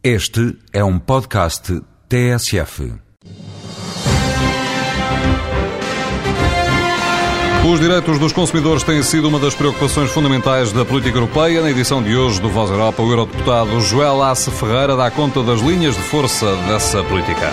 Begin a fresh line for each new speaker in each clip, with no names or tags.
Este é um podcast TSF.
Os direitos dos consumidores têm sido uma das preocupações fundamentais da política europeia. Na edição de hoje do Voz Europa, o eurodeputado Joel Ace Ferreira dá conta das linhas de força dessa política.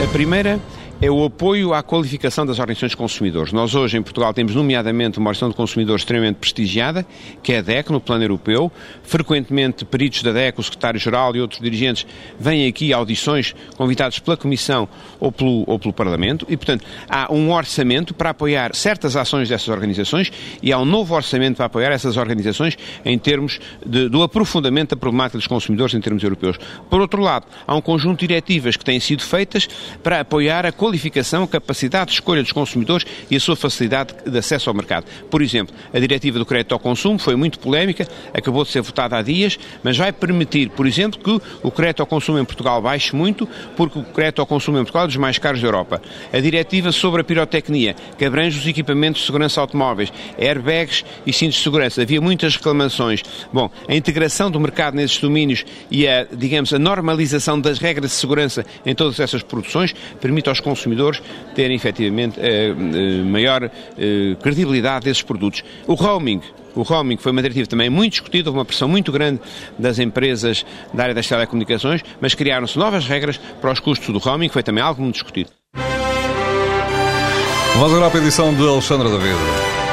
A primeira é o apoio à qualificação das organizações de consumidores. Nós hoje em Portugal temos nomeadamente uma organização de consumidores extremamente prestigiada, que é a DEC, no plano europeu. Frequentemente, peritos da DEC, o secretário-geral e outros dirigentes vêm aqui a audições convidados pela Comissão ou pelo, ou pelo Parlamento e, portanto, há um orçamento para apoiar certas ações dessas organizações e há um novo orçamento para apoiar essas organizações em termos de, do aprofundamento da problemática dos consumidores em termos europeus. Por outro lado, há um conjunto de diretivas que têm sido feitas para apoiar a qualificação, capacidade de escolha dos consumidores e a sua facilidade de acesso ao mercado. Por exemplo, a diretiva do crédito ao consumo foi muito polémica, acabou de ser votada há dias, mas vai permitir, por exemplo, que o crédito ao consumo em Portugal baixe muito, porque o crédito ao consumo em Portugal é dos mais caros da Europa. A diretiva sobre a pirotecnia, que abrange os equipamentos de segurança automóveis, airbags e cintos de segurança. Havia muitas reclamações. Bom, a integração do mercado nesses domínios e a, digamos, a normalização das regras de segurança em todas essas produções permite aos consumidores consumidores terem efetivamente eh, eh, maior eh, credibilidade desses produtos. O roaming, o roaming foi uma diretiva também muito discutida, houve uma pressão muito grande das empresas da área das telecomunicações, mas criaram-se novas regras para os custos do roaming, foi também algo muito discutido.
Vamos agora à edição de Alexandra David.